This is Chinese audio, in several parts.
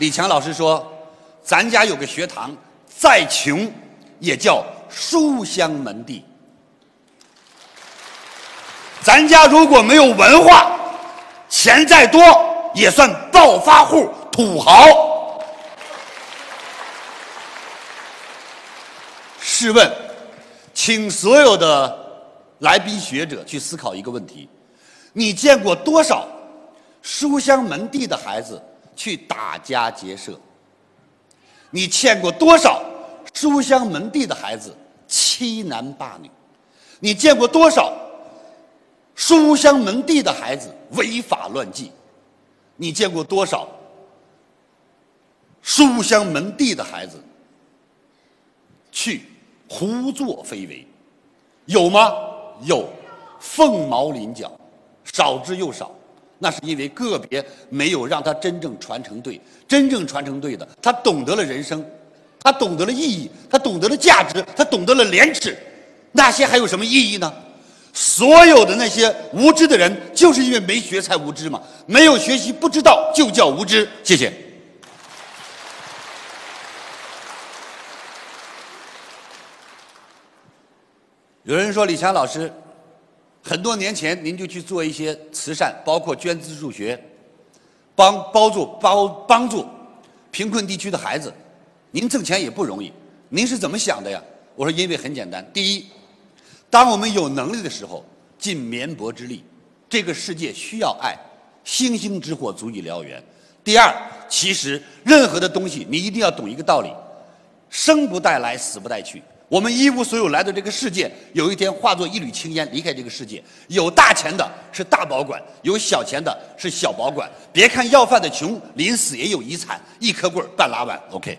李强老师说：“咱家有个学堂，再穷也叫书香门第。咱家如果没有文化，钱再多也算暴发户、土豪。试问，请所有的来宾学者去思考一个问题：你见过多少书香门第的孩子？”去打家劫舍，你见过多少书香门第的孩子欺男霸女？你见过多少书香门第的孩子违法乱纪？你见过多少书香门第的孩子去胡作非为？有吗？有，凤毛麟角，少之又少。那是因为个别没有让他真正传承对，真正传承对的，他懂得了人生，他懂得了意义，他懂得了价值，他懂得了廉耻，那些还有什么意义呢？所有的那些无知的人，就是因为没学才无知嘛，没有学习不知道就叫无知。谢谢。有人说李强老师。很多年前，您就去做一些慈善，包括捐资助学，帮帮助帮帮助贫困地区的孩子。您挣钱也不容易，您是怎么想的呀？我说，因为很简单。第一，当我们有能力的时候，尽绵薄之力。这个世界需要爱，星星之火足以燎原。第二，其实任何的东西，你一定要懂一个道理：生不带来，死不带去。我们一无所有来到这个世界，有一天化作一缕青烟离开这个世界。有大钱的是大保管，有小钱的是小保管。别看要饭的穷，临死也有遗产，一颗棍半拉碗。OK。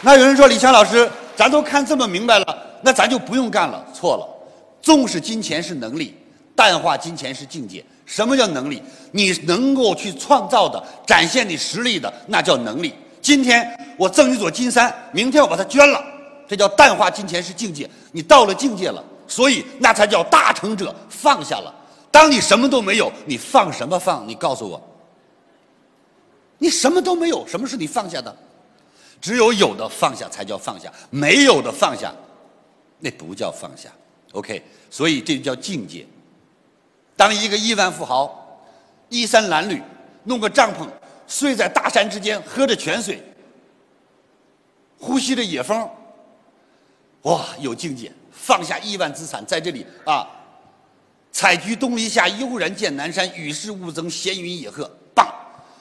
那有人说李强老师，咱都看这么明白了，那咱就不用干了。错了，重视金钱是能力，淡化金钱是境界。什么叫能力？你能够去创造的，展现你实力的，那叫能力。今天我赠你座金山，明天我把它捐了，这叫淡化金钱是境界。你到了境界了，所以那才叫大成者放下了。当你什么都没有，你放什么放？你告诉我，你什么都没有，什么是你放下的？只有有的放下才叫放下，没有的放下，那不叫放下。OK，所以这就叫境界。当一个亿万富豪衣衫褴褛，弄个帐篷。睡在大山之间，喝着泉水，呼吸着野风，哇，有境界！放下亿万资产，在这里啊，采菊东篱下，悠然见南山，与世无争，闲云野鹤，棒！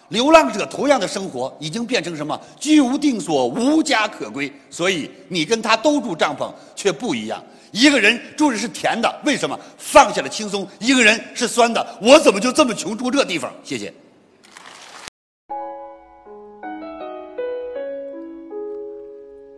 流浪者同样的生活，已经变成什么？居无定所，无家可归。所以你跟他都住帐篷，却不一样。一个人住的是甜的，为什么？放下了轻松。一个人是酸的，我怎么就这么穷，住这地方？谢谢。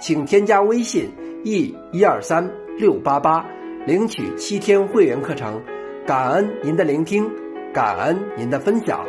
请添加微信 e 一二三。六八八，领取七天会员课程，感恩您的聆听，感恩您的分享。